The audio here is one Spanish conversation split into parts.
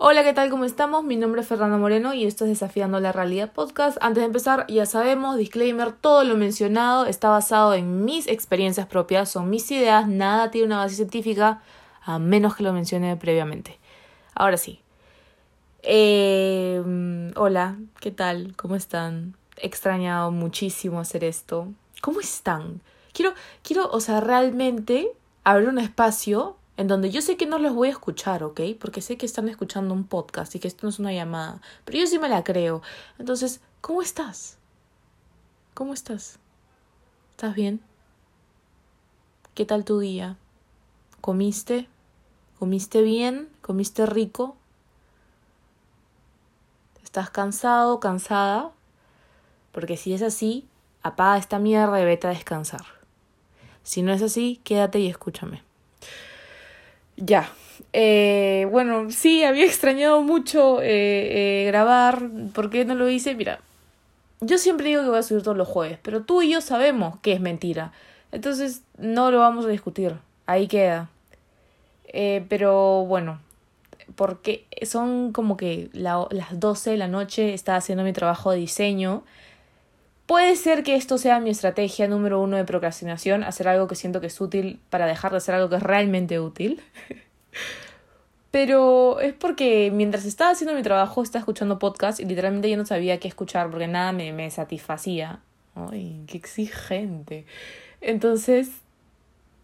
Hola, ¿qué tal? ¿Cómo estamos? Mi nombre es Fernando Moreno y esto es Desafiando la Realidad Podcast. Antes de empezar, ya sabemos, disclaimer, todo lo mencionado está basado en mis experiencias propias, son mis ideas, nada tiene una base científica, a menos que lo mencione previamente. Ahora sí. Eh, hola, ¿qué tal? ¿Cómo están? He extrañado muchísimo hacer esto. ¿Cómo están? Quiero, quiero, o sea, realmente abrir un espacio en donde yo sé que no los voy a escuchar, ¿ok? Porque sé que están escuchando un podcast y que esto no es una llamada, pero yo sí me la creo. Entonces, ¿cómo estás? ¿Cómo estás? ¿Estás bien? ¿Qué tal tu día? ¿Comiste? ¿Comiste bien? ¿Comiste rico? ¿Estás cansado, cansada? Porque si es así, apaga esta mierda y vete a descansar. Si no es así, quédate y escúchame. Ya. Eh, bueno, sí, había extrañado mucho eh, eh, grabar. ¿Por qué no lo hice? Mira, yo siempre digo que voy a subir todos los jueves, pero tú y yo sabemos que es mentira. Entonces no lo vamos a discutir. Ahí queda. pero bueno, porque son como que las 12 de la noche, estaba haciendo mi trabajo de diseño. Puede ser que esto sea mi estrategia número uno de procrastinación, hacer algo que siento que es útil para dejar de hacer algo que es realmente útil. Pero es porque mientras estaba haciendo mi trabajo estaba escuchando podcast y literalmente yo no sabía qué escuchar porque nada me, me satisfacía. Ay, qué exigente. Entonces,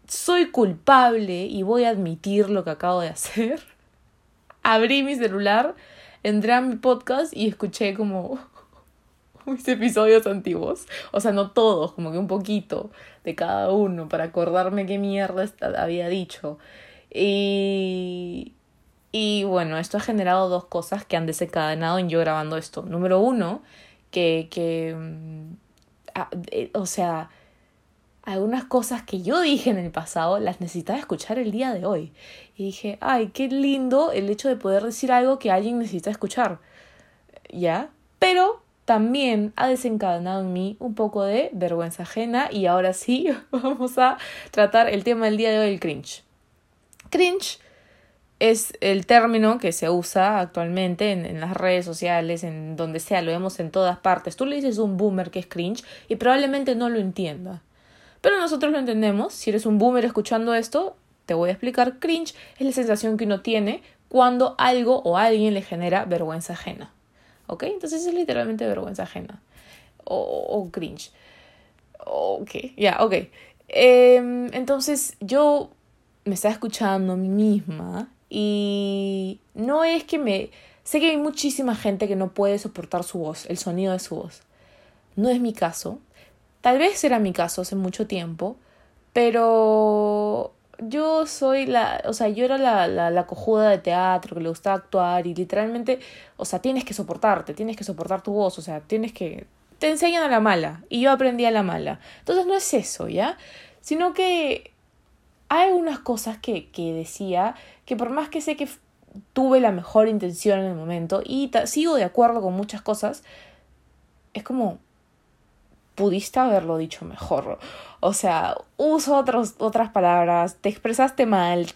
soy culpable y voy a admitir lo que acabo de hacer. Abrí mi celular, entré a mi podcast y escuché como mis episodios antiguos. O sea, no todos, como que un poquito de cada uno para acordarme qué mierda había dicho. Y, y bueno, esto ha generado dos cosas que han desencadenado en yo grabando esto. Número uno, que, que mm, eh, o sea, algunas cosas que yo dije en el pasado las necesitaba escuchar el día de hoy. Y dije, ay, qué lindo el hecho de poder decir algo que alguien necesita escuchar. ¿Ya? Pero también ha desencadenado en mí un poco de vergüenza ajena y ahora sí vamos a tratar el tema del día de hoy, el cringe. Cringe es el término que se usa actualmente en, las redes sociales, en donde sea, lo vemos en todas partes. Tú le dices un boomer que es cringe y probablemente no lo entienda. Pero nosotros lo entendemos. Si eres un boomer escuchando esto, te voy a explicar. Cringe es la sensación que uno tiene cuando algo o alguien le genera vergüenza ajena. ¿Ok? Entonces es literalmente vergüenza ajena. O, cringe. Ok, ya, ok. Em, entonces yo me estaba escuchando a mí misma y no es que me... Sé que hay muchísima gente que no puede soportar su voz, el sonido de su voz. No es mi caso. Tal vez era mi caso hace mucho tiempo, pero yo soy la, o sea, yo era la, la, cojuda de teatro que le gustaba actuar y literalmente, o sea, tienes que soportarte, tienes que soportar tu voz, o sea, tienes que, te enseñan a la mala y yo aprendí a la mala. Entonces no es eso, ¿ya? Sino que hay unas cosas que, que decía que por más que sé que tuve la mejor intención en el momento y sigo de acuerdo con muchas cosas, es como, pudiste haberlo dicho mejor. O sea, uso otras palabras, te expresaste mal.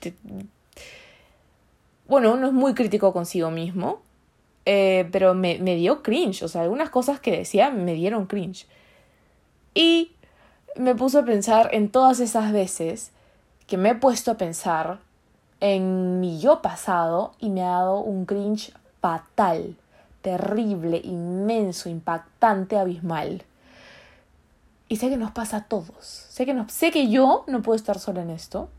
Bueno, uno es muy crítico consigo mismo, eh, pero me, me dio cringe. O sea, algunas cosas que decía me dieron cringe. Y me puso a pensar en todas esas veces que me he puesto a pensar en mi yo pasado y me ha dado un cringe fatal, terrible, inmenso, impactante, abismal. Y sé que nos pasa a todos. Sé que, no, sé que yo no puedo estar sola en esto.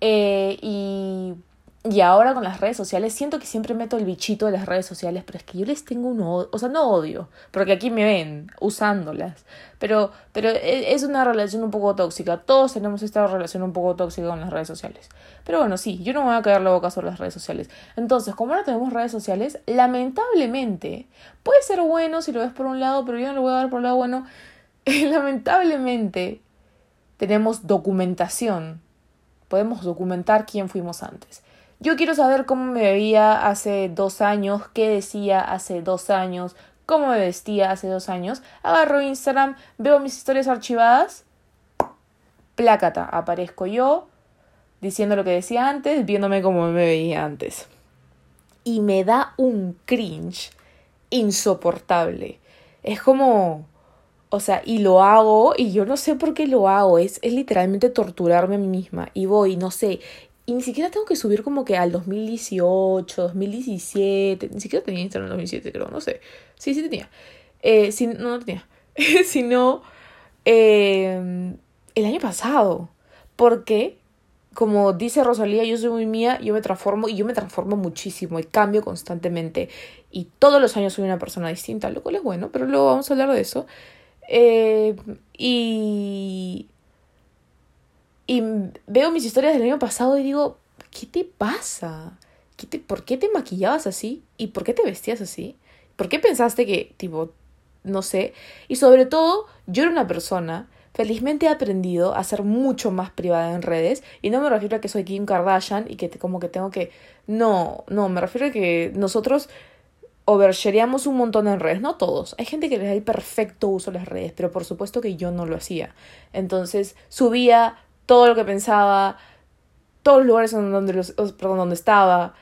Eh, y, y ahora con las redes sociales, siento que siempre meto el bichito de las redes sociales, pero es que yo les tengo un odio, o sea, no odio, porque aquí me ven usándolas, pero, pero e, es una relación un poco tóxica. Todos tenemos esta relación un poco tóxica con las redes sociales. Pero bueno, sí, yo no me voy a caer la boca sobre las redes sociales. Entonces, como ahora tenemos redes sociales, lamentablemente, puede ser bueno si lo ves por un lado, pero yo no lo voy a ver por el lado bueno lamentablemente tenemos documentación. Podemos documentar quién fuimos antes. Yo quiero saber cómo me veía hace dos años, qué decía hace dos años, cómo me vestía hace dos años. Agarro Instagram, veo mis historias archivadas, plácata, aparezco yo diciendo lo que decía antes, viéndome cómo me veía antes. y me da un cringe insoportable. Es como, o sea, y lo hago y yo no sé por qué lo hago, es, es literalmente torturarme a mí misma y voy, no sé, y ni siquiera tengo que subir como que al 2018, 2017, ni siquiera tenía Instagram en 2017 creo, no sé, sí, sí tenía, eh, no, no tenía, sino eh, el año pasado, porque como dice Rosalía, yo soy muy mía, yo me transformo y yo me transformo muchísimo y cambio constantemente. Y todos los años soy una persona distinta, lo cual es bueno, pero luego vamos a hablar de eso. Eh, y, y veo mis historias del año pasado y digo, ¿qué te pasa? ¿Qué te, ¿Por qué te maquillabas así? ¿Y por qué te vestías así? ¿Por qué pensaste que, tipo, no sé? Y sobre todo, yo era una persona Felizmente he aprendido a ser mucho más privada en redes y no me refiero a que soy Kim Kardashian y que como que tengo que... No, no, me refiero a que nosotros overshareamos un montón en redes, no todos. Hay gente que le da el perfecto uso a las redes, pero por supuesto que yo no lo hacía. Entonces subía todo lo que pensaba, todos los lugares donde, donde estaba.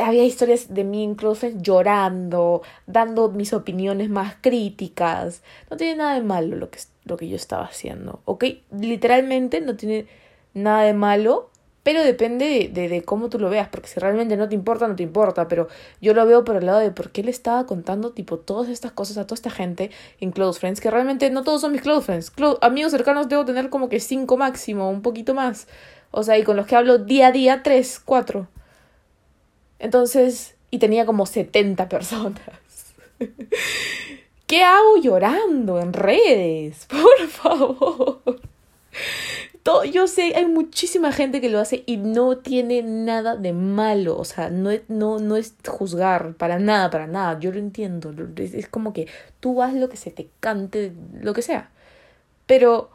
Había historias de mí incluso llorando, dando mis opiniones más críticas. No tiene nada de malo lo que lo que yo estaba haciendo. ¿Ok? Literalmente no tiene nada de malo, pero depende de, de, cómo tú lo veas, porque si realmente no te importa, no te importa, pero yo lo veo por el lado de por qué le estaba contando tipo todas estas cosas a toda esta gente en Close Friends, que realmente no todos son mis Close Friends. amigos cercanos debo tener como que cinco máximo, un poquito más. O sea, y con los que hablo día a día, tres, cuatro. Entonces, y tenía como 70 personas. ¿Qué hago llorando en redes? Por favor. Yo sé, hay muchísima gente que lo hace y no tiene nada de malo. O sea, no, no, no es juzgar para nada, para nada. Yo lo entiendo. Es, es como que tú haz lo que se te cante, lo que sea. Pero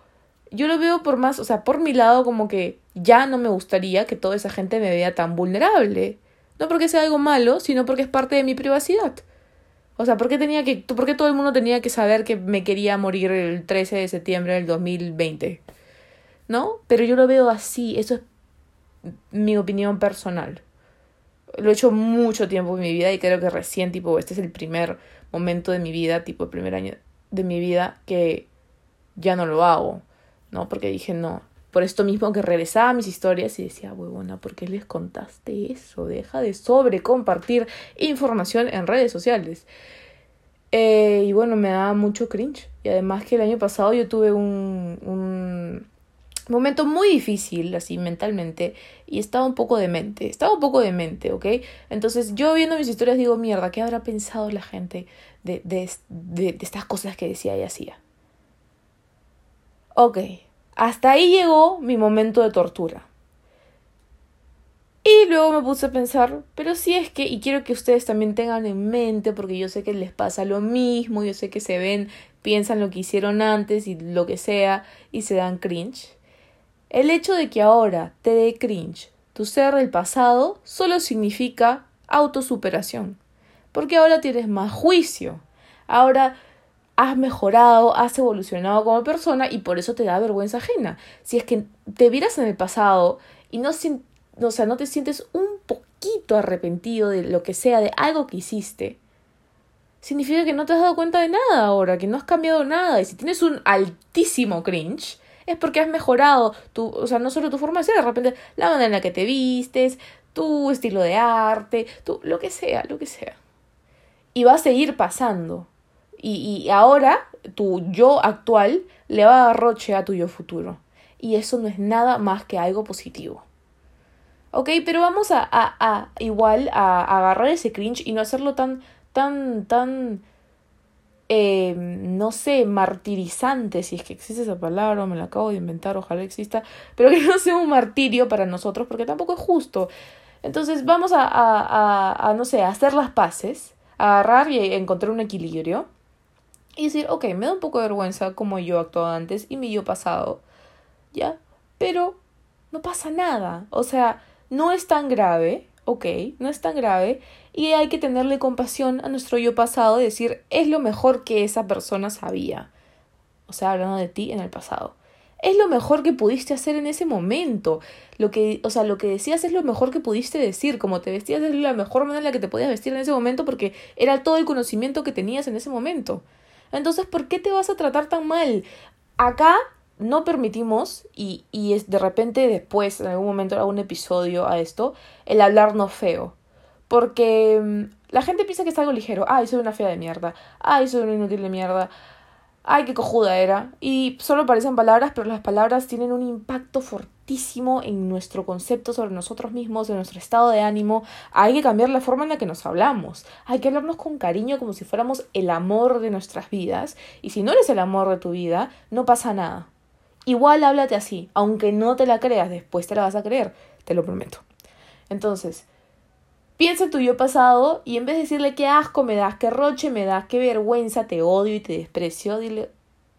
yo lo veo por más, o sea, por mi lado, como que ya no me gustaría que toda esa gente me vea tan vulnerable. No porque sea algo malo, sino porque es parte de mi privacidad. O sea, ¿por qué, tenía que, ¿por qué todo el mundo tenía que saber que me quería morir el 13 de septiembre del 2020? ¿No? Pero yo lo veo así, eso es mi opinión personal. Lo he hecho mucho tiempo en mi vida y creo que recién, tipo, este es el primer momento de mi vida, tipo, el primer año de mi vida que ya no lo hago, ¿no? Porque dije, no, por esto mismo que regresaba a mis historias y decía, huevona, ¿por qué les contaste eso? Deja de sobre compartir información en redes sociales. Eh, y bueno, me daba mucho cringe. Y además que el año pasado yo tuve un momento muy difícil, así mentalmente, y estaba un poco demente. Estaba un poco demente, ¿ok? Entonces yo viendo mis historias digo, mierda, ¿qué habrá pensado la gente de, de, de, estas cosas que decía y hacía? Ok, hasta ahí llegó mi momento de tortura. Y luego me puse a pensar, pero si es que, y quiero que ustedes también tengan en mente, porque yo sé que les pasa lo mismo, yo sé que se ven, piensan lo que hicieron antes y lo que sea, y se dan cringe. El hecho de que ahora te dé cringe tu ser del pasado solo significa autosuperación, porque ahora tienes más juicio, ahora has mejorado, has evolucionado como persona y por eso te da vergüenza ajena. Si es que te vieras en el pasado y no, o sea, no te sientes un poquito arrepentido de lo que sea, de algo que hiciste, significa que no te has dado cuenta de nada ahora, que no has cambiado nada. Y si tienes un altísimo cringe, es porque has mejorado tu, o sea, no solo tu forma de ser, de repente la manera en la que te vistes, tu estilo de arte, tu, lo que sea, lo que sea. Y va a seguir pasando. Y, y ahora tu yo actual le va a dar roche a tu yo futuro. Y eso no es nada más que algo positivo. Ok, pero vamos a, a, a igual a, agarrar ese cringe y no hacerlo tan, tan, tan, eh, no sé, martirizante, si es que existe esa palabra, me la acabo de inventar, ojalá exista, pero que no sea un martirio para nosotros, porque tampoco es justo. Entonces vamos a, a, a no sé, hacer las paces, a agarrar y encontrar un equilibrio y decir, ok, me da un poco de vergüenza como yo actuaba antes y mi yo pasado, ¿ya? Pero no pasa nada, o sea, no es tan grave, ok, no es tan grave y hay que tenerle compasión a nuestro yo pasado y decir, es lo mejor que esa persona sabía. O sea, hablando de ti en el pasado. es lo mejor que pudiste hacer en ese momento. Lo que, o sea, lo que decías es lo mejor que pudiste decir, como te vestías es la mejor manera en la que te podías vestir en ese momento porque era todo el conocimiento que tenías en ese momento. Entonces, ¿por qué te vas a tratar tan mal? Acá no permitimos, y, y es de repente después, en algún momento, algún episodio a esto, el hablarnos feo. Porque mm, la gente piensa que es algo ligero. Ay, soy una fea de mierda. Ay, soy una inútil de mierda. Ay, qué cojuda era. Y solo parecen palabras, pero las palabras tienen un impacto fortísimo en nuestro concepto sobre nosotros mismos, en nuestro estado de ánimo. Hay que cambiar la forma en la que nos hablamos. Hay que hablarnos con cariño como si fuéramos el amor de nuestras vidas. Y si no eres el amor de tu vida, no pasa nada. Igual háblate así, aunque no te la creas, después te la vas a creer, te lo prometo. Entonces, piensa en tu yo pasado y en vez de decirle qué asco me das, qué roche me das, qué vergüenza, te odio y te desprecio, dile,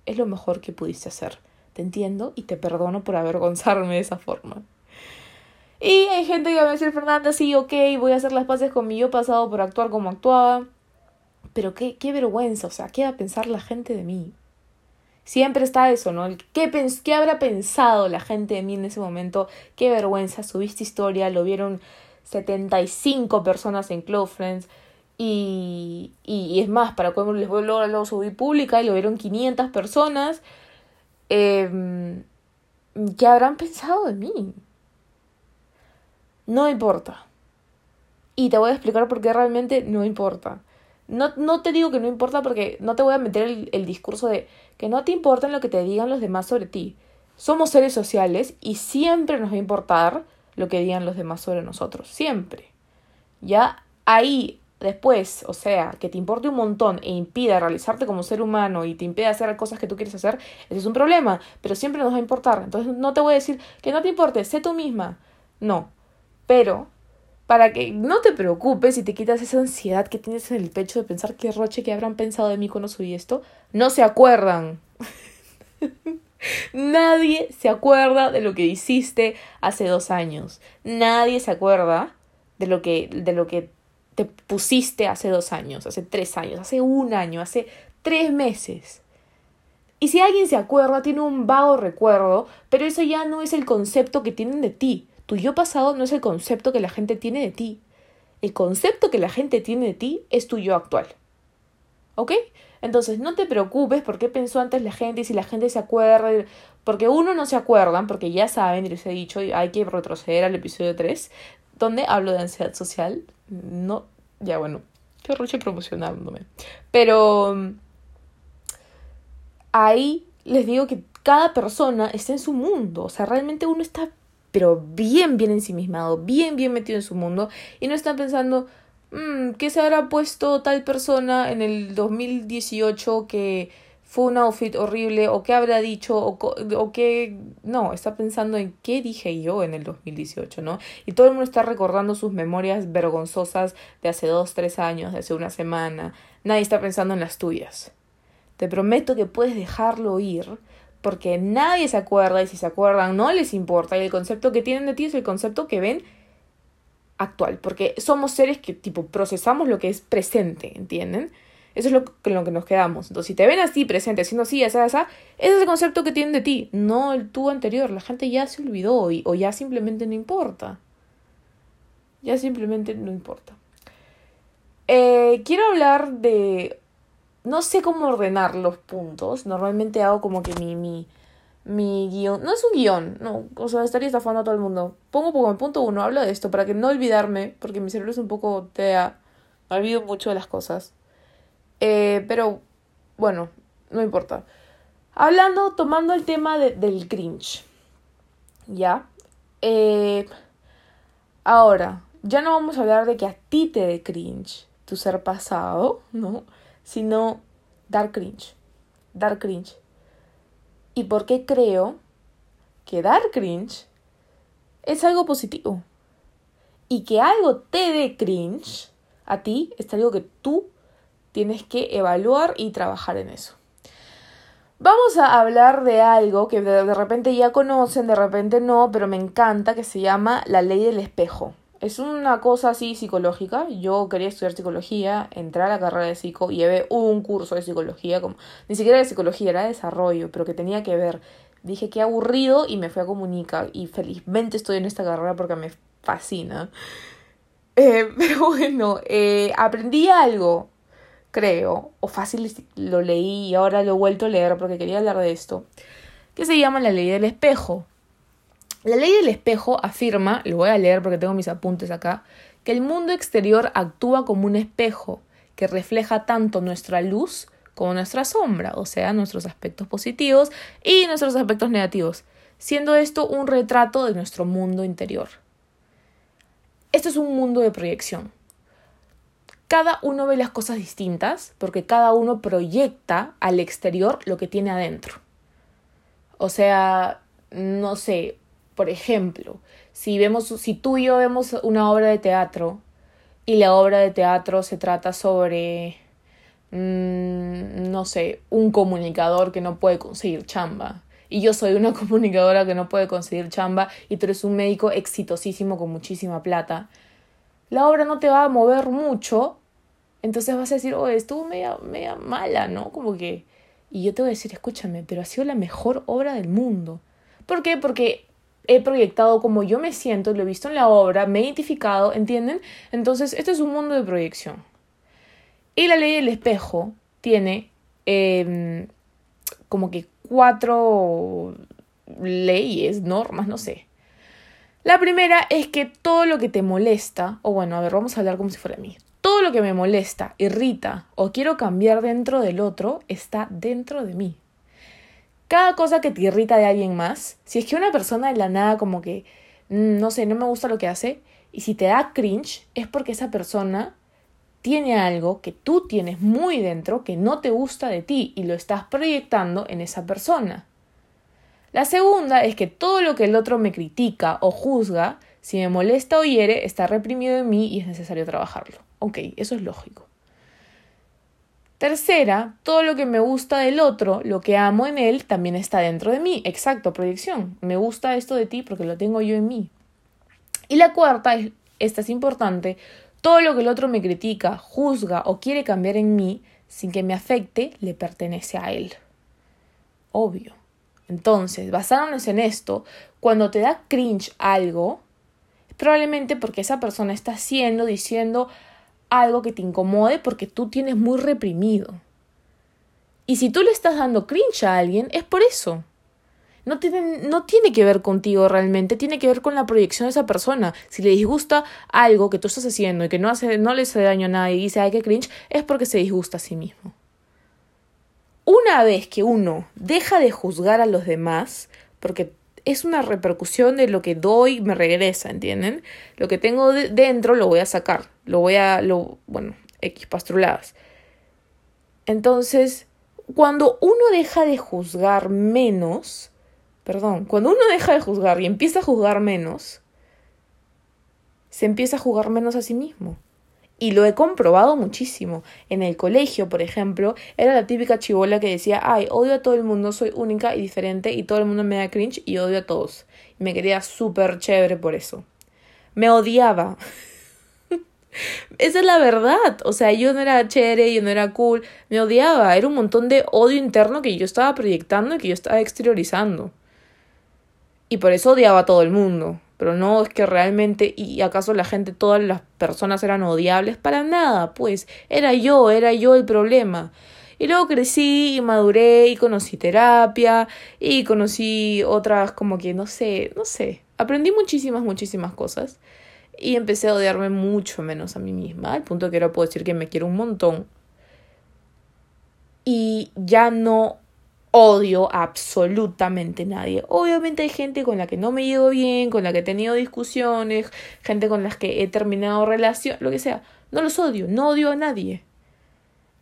es lo mejor que pudiste hacer. Te entiendo y te perdono por avergonzarme de esa forma. Y hay gente que va a decir, Fernanda, sí, ok, voy a hacer las paces con mi yo pasado por actuar como actuaba. Pero qué, qué vergüenza, o sea, ¿qué va a pensar la gente de mí? Siempre está eso, ¿no? ¿Qué, ¿Qué habrá pensado la gente de mí en ese momento? Qué vergüenza, subiste historia, lo vieron 75 personas en Close Friends. Y, y, es más, para cuando les vuelvo a lo subí pública y lo vieron 500 personas. Eh, ¿Qué habrán pensado de mí? No importa. Y te voy a explicar por qué realmente no importa. No, no te digo que no importa porque no te voy a meter el, el discurso de que no te importa lo que te digan los demás sobre ti. Somos seres sociales y siempre nos va a importar lo que digan los demás sobre nosotros. Siempre. Ya ahí después, o sea, que te importe un montón e impida realizarte como ser humano y te impida hacer cosas que tú quieres hacer, ese es un problema, pero siempre nos va a importar. Entonces no te voy a decir que no te importe, sé tú misma. No. Pero para que no te preocupes y te quitas esa ansiedad que tienes en el pecho de pensar qué roche que habrán pensado de mí cuando subí esto, no se acuerdan. Nadie se acuerda de lo que hiciste hace dos años. Nadie se acuerda de lo que, de lo que te pusiste hace dos años, hace tres años, hace un año, hace tres meses. Y si alguien se acuerda, tiene un vago recuerdo, pero eso ya no es el concepto que tienen de ti. Tu yo pasado no es el concepto que la gente tiene de ti. El concepto que la gente tiene de ti es tu yo actual. ¿Ok? Entonces, no te preocupes por qué pensó antes la gente y si la gente se acuerda. Porque uno no se acuerdan, porque ya saben, y les he dicho, hay que retroceder al episodio 3, donde hablo de ansiedad social. No, ya bueno, qué roche promocionándome. Pero ahí les digo que cada persona está en su mundo. O sea, realmente uno está pero bien, bien ensimismado, bien, bien metido en su mundo y no están pensando, mmm, ¿qué se habrá puesto tal persona en el 2018 que fue un outfit horrible o qué habrá dicho o, o qué... No, está pensando en qué dije yo en el 2018, ¿no? Y todo el mundo está recordando sus memorias vergonzosas de hace dos, tres años, de hace una semana. Nadie está pensando en las tuyas. Te prometo que puedes dejarlo ir porque nadie se acuerda y si se acuerdan no les importa y el concepto que tienen de ti es el concepto que ven actual, porque somos seres que tipo procesamos lo que es presente, ¿entienden? Eso es lo que, lo que nos quedamos. Entonces, si te ven así, presente, siendo así, esa, esa, ese es el concepto que tienen de ti, no el tú anterior. La gente ya se olvidó y, o ya simplemente no importa. Ya simplemente no importa. Eh, quiero hablar de no sé cómo ordenar los puntos. Normalmente hago como que mi, mi, mi guion. No es un guion, no. O sea, estaría estafando a todo el mundo. Pongo como el punto uno, hablo de esto para que no olvidarme, porque mi cerebro es un poco tea. Me olvido mucho de las cosas. Eh, pero, bueno, no importa. Hablando, tomando el tema del cringe. ¿Ya? Eh, ahora, ya no vamos a hablar de que a ti te dé cringe tu ser pasado, ¿no? Sino dar cringe. Dar cringe. ¿Y por qué creo que dar cringe es algo positivo? Y que algo te dé cringe a ti es algo que tú tienes que evaluar y trabajar en eso. Vamos a hablar de algo que de repente ya conocen, de repente no, pero me encanta, que se llama la ley del espejo. Es una cosa así psicológica. Yo quería estudiar psicología, entré a la carrera de psico llevé un curso de psicología, como ni siquiera de psicología, era de desarrollo, pero que tenía que ver Dije qué aburrido y me fui a comunicar y felizmente estoy en esta carrera porque me fascina. Eh, pero bueno, eh, aprendí algo, creo, o fácil lo leí y ahora lo he vuelto a leer porque quería hablar de esto, que se llama la ley del espejo. La ley del espejo afirma, lo voy a leer porque tengo mis apuntes acá, que el mundo exterior actúa como un espejo que refleja tanto nuestra luz como nuestra sombra, o sea, nuestros aspectos positivos y nuestros aspectos negativos, siendo esto un retrato de nuestro mundo interior. Esto es un mundo de proyección. Cada uno ve las cosas distintas porque cada uno proyecta al exterior lo que tiene adentro. O sea, no sé, por ejemplo, si vemos si tú y yo vemos una obra de teatro y la obra de teatro se trata sobre Mm, no sé, un comunicador que no puede conseguir chamba. Y yo soy una comunicadora que no puede conseguir chamba y tú eres un médico exitosísimo con muchísima plata. La obra no te va a mover mucho, entonces vas a decir, oh, estuvo media, media mala, ¿no? Como que... Y yo te voy a decir, escúchame, pero ha sido la mejor obra del mundo. ¿Por qué? Porque he proyectado como yo me siento, lo he visto en la obra, me he identificado, ¿entienden? Entonces, este es un mundo de proyección. Y la ley del espejo tiene em, como que cuatro leyes, normas, no sé. La primera es que todo lo que te molesta, o bueno, a ver, vamos a hablar como si fuera a mí. Todo lo que me molesta, irrita o quiero cambiar dentro del otro está dentro de mí. Cada cosa que te irrita de alguien más, si es que una persona de la nada como que, mm, no sé, no me gusta lo que hace, y si te da cringe, es porque esa persona tiene algo que tú tienes muy dentro que no te gusta de ti y lo estás proyectando en esa persona. La segunda es que todo lo que el otro me critica o juzga, si me molesta o hiere, está reprimido en mí y es necesario trabajarlo. Ok, eso es lógico. Tercera, todo lo que me gusta del otro, lo que amo en él, también está dentro de mí. Exacto, proyección. Me gusta esto de ti porque lo tengo yo en mí. Y la cuarta, esta es importante, todo lo que el otro me critica, juzga o quiere cambiar en mí, sin que me afecte, le pertenece a él. Obvio. Entonces, basándonos en esto, cuando te da cringe algo, probablemente porque esa persona está haciendo, diciendo algo que te incomode porque tú tienes muy reprimido. Y si tú le estás dando cringe a alguien, es por eso no tiene, no tiene que ver contigo realmente, tiene que ver con la proyección de esa persona. Si le disgusta algo que tú estás haciendo y que no, hace, no le hace daño a nadie y dice, ay, qué cringe, es porque se disgusta a sí mismo. Una vez que uno deja de juzgar a los demás, porque es una repercusión de lo que doy me regresa, ¿entienden? Lo que tengo dentro lo voy a sacar, lo voy a, lo, bueno, X pastruladas. Entonces, cuando uno deja de juzgar menos, perdón, cuando uno deja de juzgar y empieza a juzgar menos, se empieza a juzgar menos a sí mismo. Y lo he comprobado muchísimo. En el colegio, por ejemplo, era la típica chivola que decía, ay, odio a todo el mundo, soy única y diferente y todo el mundo me da cringe y odio a todos. Y me quería súper chévere por eso. Me odiaba. Esa es la verdad. O sea, yo no era chévere, yo no era cool, me odiaba. Era un montón de odio interno que yo estaba proyectando y que yo estaba exteriorizando y por eso odiaba a todo el mundo. Pero no es que realmente, y acaso la gente, todas las personas eran odiables, para nada, pues era yo, era yo el problema. Y luego crecí y maduré y conocí terapia y conocí otras como que no sé, no sé, aprendí muchísimas, muchísimas cosas y empecé a odiarme mucho menos a mí misma, al punto que ahora puedo decir que me quiero un montón. Y ya no odio a absolutamente nadie. Obviamente hay gente con la que no me llevo bien, con la que he tenido discusiones, gente con la que he terminado relación, lo que sea. No los odio, no odio a nadie.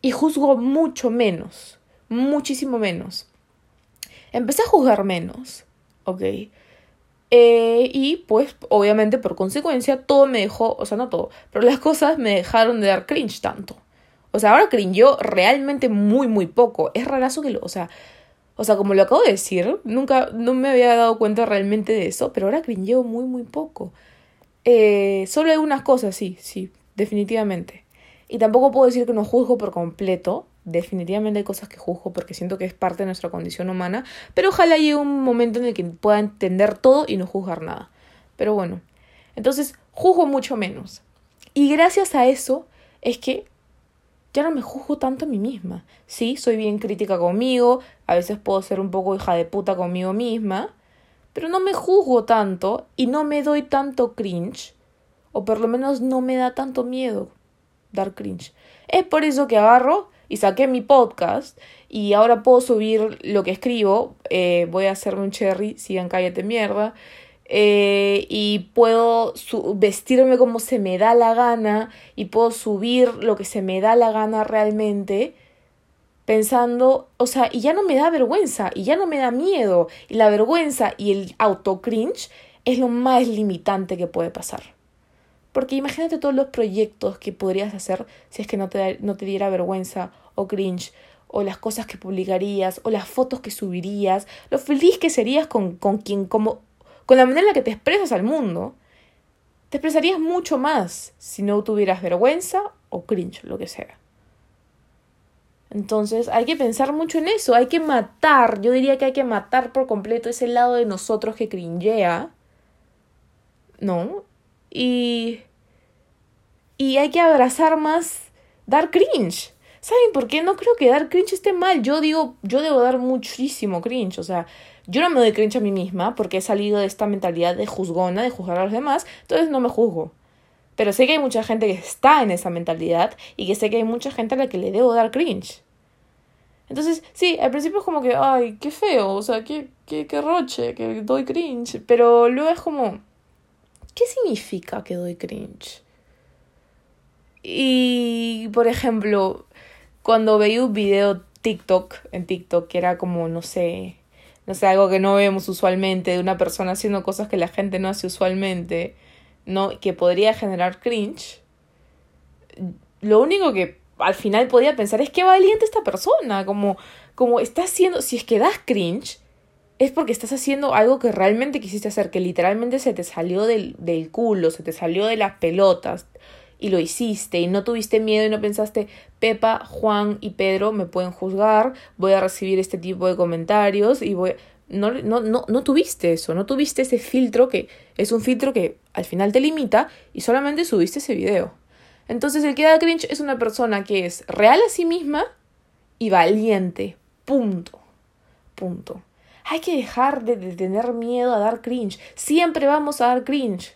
Y juzgo mucho menos, muchísimo menos. Empecé a juzgar menos, ¿ok? Eh, y pues obviamente por consecuencia todo me dejó, o sea, no todo, pero las cosas me dejaron de dar cringe tanto. O sea, ahora cringeó realmente muy, muy poco. Es rarazo que lo, o sea, o sea, como lo acabo de decir, nunca, no me había dado cuenta realmente de eso, pero ahora cringeo muy, muy poco. Eh, solo unas cosas, sí, sí, definitivamente. Y tampoco puedo decir que no juzgo por completo, definitivamente hay cosas que juzgo porque siento que es parte de nuestra condición humana, pero ojalá llegue un momento en el que pueda entender todo y no juzgar nada. Pero bueno, entonces juzgo mucho menos. Y gracias a eso es que ya no me juzgo tanto a mí misma. Sí, soy bien crítica conmigo, a veces puedo ser un poco hija de puta conmigo misma, pero no me juzgo tanto y no me doy tanto cringe, o por lo menos no me da tanto miedo dar cringe. Es por eso que agarro y saqué mi podcast y ahora puedo subir lo que escribo. Eh, voy a hacerme un cherry, sigan cállate mierda. Eh, y puedo vestirme como se me da la gana y puedo subir lo que se me da la gana realmente pensando, o sea, y ya no me da vergüenza y ya no me da miedo y la vergüenza y el auto cringe es lo más limitante que puede pasar. Porque imagínate todos los proyectos que podrías hacer si es que no te, no te diera vergüenza o cringe, o las cosas que publicarías, o las fotos que subirías, lo feliz que serías con, con quien, como, con la manera en la que te expresas al mundo. Te expresarías mucho más si no tuvieras vergüenza o cringe, lo que sea. Entonces hay que pensar mucho en eso, hay que matar, yo diría que hay que matar por completo ese lado de nosotros que cringea, ¿no? Y, y hay que abrazar más, dar cringe. ¿Saben por qué? No creo que dar cringe esté mal. Yo digo, yo debo dar muchísimo cringe. O sea, yo no me doy cringe a mí misma porque he salido de esta mentalidad de juzgona, de juzgar a los demás. Entonces no me juzgo. Pero sé que hay mucha gente que está en esa mentalidad y que sé que hay mucha gente a la que le debo dar cringe. Entonces, sí, al principio es como que, ay, qué feo, o sea, qué, qué, qué roche, que doy cringe. Pero luego es como, ¿qué significa que doy cringe? Y, por ejemplo, cuando veía un video TikTok, en TikTok, que era como, no sé, no sé, algo que no vemos usualmente, de una persona haciendo cosas que la gente no hace usualmente, no, que podría generar cringe, lo único que al final podía pensar es que valiente esta persona, como, como está haciendo, si es que das cringe, es porque estás haciendo algo que realmente quisiste hacer, que literalmente se te salió del, del culo, se te salió de las pelotas y lo hiciste y no tuviste miedo y no pensaste, Pepa, Juan y Pedro me pueden juzgar, voy a recibir este tipo de comentarios y voy... No, no, no, no tuviste eso, no tuviste ese filtro que es un filtro que al final te limita y solamente subiste ese video. Entonces el que da cringe es una persona que es real a sí misma y valiente. Punto. Punto. Hay que dejar de, tener miedo a dar cringe. Siempre vamos a dar cringe.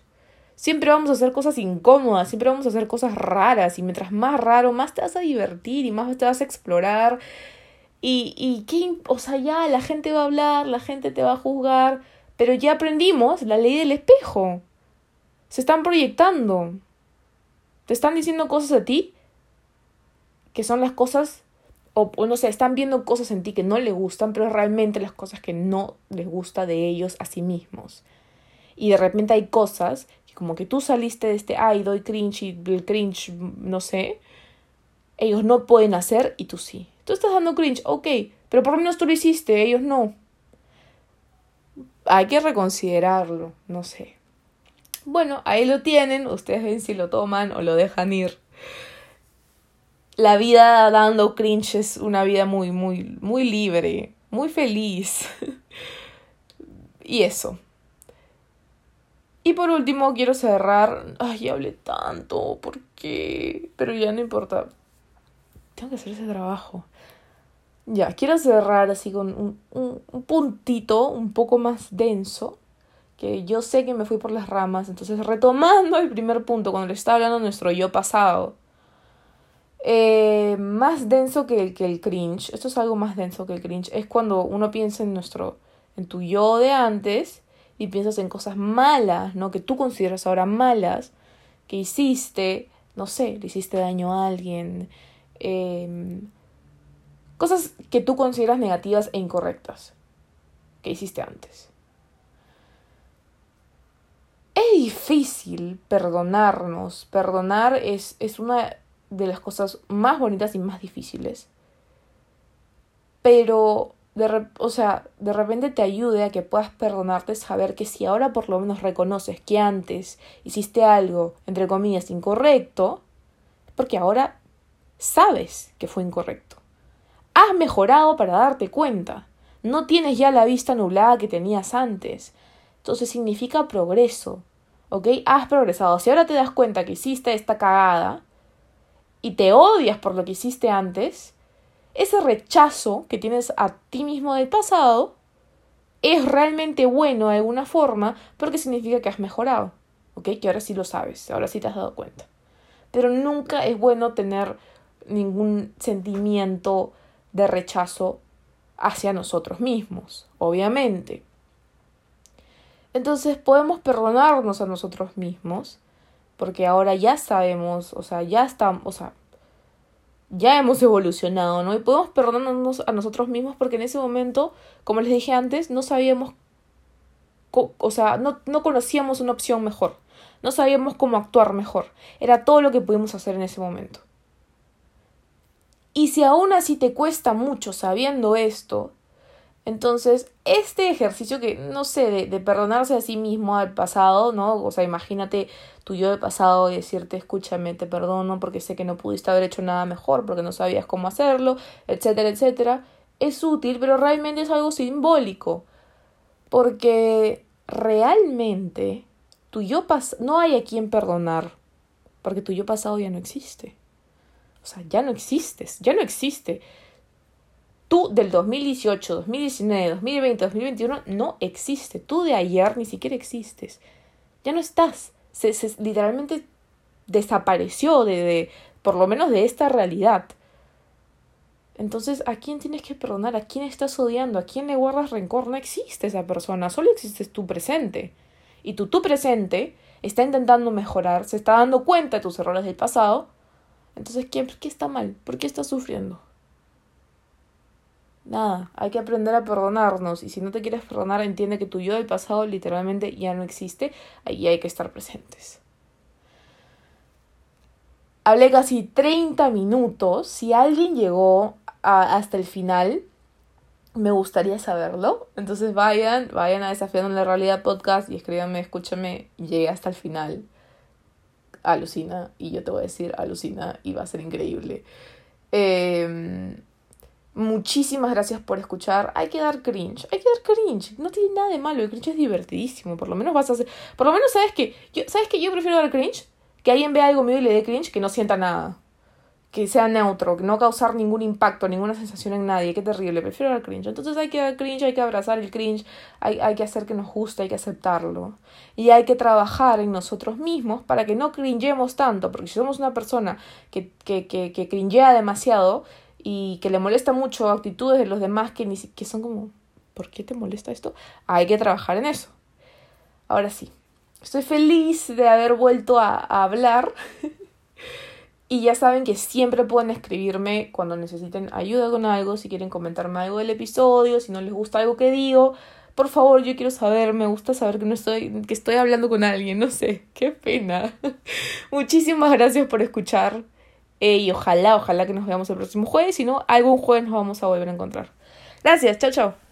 Siempre vamos a hacer cosas incómodas, siempre vamos a hacer cosas raras y mientras más raro, más te vas a divertir y más te vas a explorar. Y, y qué, o sea, ya la gente va a hablar, la gente te va a juzgar, pero ya aprendimos la ley del espejo. Se están proyectando. Te están diciendo cosas a ti que son las cosas o, no sé, están viendo cosas en ti que no les gustan, pero realmente las cosas que no les gusta de ellos a sí mismos. Y de repente hay cosas como que tú saliste de este, ay, doy cringe y el cringe, no sé, ellos no pueden hacer y tú sí. Tú estás dando cringe, ok, pero por lo menos tú lo hiciste, ellos no. Hay que reconsiderarlo, no sé. Bueno, ahí lo tienen, ustedes ven si lo toman o lo dejan ir la vida dando cringe es una vida muy, muy, muy libre, muy feliz. y eso. Y por último, quiero cerrar. Ay, hablé tanto, ¿por qué? Pero ya no importa. Tengo que hacer ese trabajo. Ya, quiero cerrar así con un, un, un puntito un poco más denso. Que yo sé que me fui por las ramas. Entonces, retomando el primer punto, cuando le estaba hablando nuestro yo pasado eh, más denso que el, que el cringe, esto es algo más denso que el cringe, es cuando uno piensa en nuestro, en tu yo de antes y piensas en cosas malas, ¿no? Que tú consideras ahora malas, que hiciste, no sé, le hiciste daño a alguien, em, cosas que tú consideras negativas e incorrectas, que hiciste antes. Es difícil perdonarnos, perdonar es, es una de las cosas más bonitas y más difíciles. Pero, de o sea, de repente te ayude a que puedas perdonarte saber que si ahora por lo menos reconoces que antes hiciste algo, entre comillas, incorrecto, porque ahora sabes que fue incorrecto. has mejorado para darte cuenta. No tienes ya la vista nublada que tenías antes. Entonces significa progreso. ¿Ok? Has progresado. Si ahora te das cuenta que hiciste esta cagada y te odias por lo que hiciste antes, ese rechazo que tienes a ti mismo del pasado es realmente bueno de alguna forma porque significa que has mejorado. ¿Ok? Que ahora sí lo sabes, ahora sí te has dado cuenta. Pero nunca es bueno tener ningún sentimiento de rechazo hacia nosotros mismos, obviamente. Entonces podemos perdonarnos a nosotros mismos, porque ahora ya sabemos, o sea, ya estamos, o sea, ya hemos evolucionado, ¿no? Y podemos perdonarnos a nosotros mismos porque en ese momento, como les dije antes, no sabíamos, o sea, no, no conocíamos una opción mejor, no sabíamos cómo actuar mejor, era todo lo que pudimos hacer en ese momento. Y si aún así te cuesta mucho sabiendo esto, entonces este ejercicio que, no sé, de, perdonarse a sí mismo al pasado, ¿no? O sea, imagínate tu yo del pasado y decirte, escúchame, te perdono porque sé que no pudiste haber hecho nada mejor, porque no sabías cómo hacerlo, etcétera, etcétera. Es útil, pero realmente es algo simbólico. Porque realmente tu yo no hay a quien perdonar, porque tu yo pasado ya no existe. O sea, ya no existes, ya no existe. Tú del 2018, 2019, 2020, 2021 no existe. Tú de ayer ni siquiera existes. Ya no estás. Se, literalmente desapareció de, de, por lo menos de esta realidad. Entonces, ¿a quién tienes que perdonar? ¿A quién estás odiando? ¿A quién le guardas rencor? No existe esa persona, solo existes tu presente. Y tu tu presente está intentando mejorar, se está dando cuenta de tus errores del pasado entonces, ¿qué, ¿qué está mal? ¿Por qué estás sufriendo? Nada, hay que aprender a perdonarnos y si no te quieres perdonar, entiende que tu yo del pasado literalmente ya no existe, ahí hay que estar presentes. Hablé casi 30 minutos, si alguien llegó hasta el final, me gustaría saberlo. Entonces vayan, vayan a Desafiando la Realidad Podcast y escríbanme, escúchame, llegué hasta el final alucina y yo te voy a decir alucina y va a ser increíble. Em, muchísimas gracias por escuchar. Hay que dar cringe, hay que dar cringe. No tiene nada de malo, el cringe es divertidísimo. Por lo menos vas a hacer. Por lo menos sabes que. Yo, ¿Sabes que yo prefiero dar cringe? Que alguien vea algo mío y le dé cringe que no sienta nada que sea neutro, que no causar ningún impacto, ninguna sensación en nadie. Qué terrible, prefiero el cringe. Entonces hay que dar cringe, hay que abrazar el cringe, hay, hay que hacer que nos guste, hay que aceptarlo. Y hay que trabajar en nosotros mismos para que no cringemos tanto, porque si somos una persona que, que, que, que cringea demasiado y que le molesta mucho actitudes de los demás que, ni, que son como, ¿por qué te molesta esto? Hay que trabajar en eso. Ahora sí, estoy feliz de haber vuelto a, a hablar. Y ya saben que siempre pueden escribirme cuando necesiten ayuda con algo, si quieren comentarme algo del episodio, si no les gusta algo que digo. Por favor, yo quiero saber, me gusta saber que no estoy, que estoy hablando con alguien, no sé, qué pena. Muchísimas gracias por escuchar. Y ojalá, ojalá que nos veamos el próximo jueves, si no, algún jueves nos vamos a volver a encontrar. Gracias, chao, chao.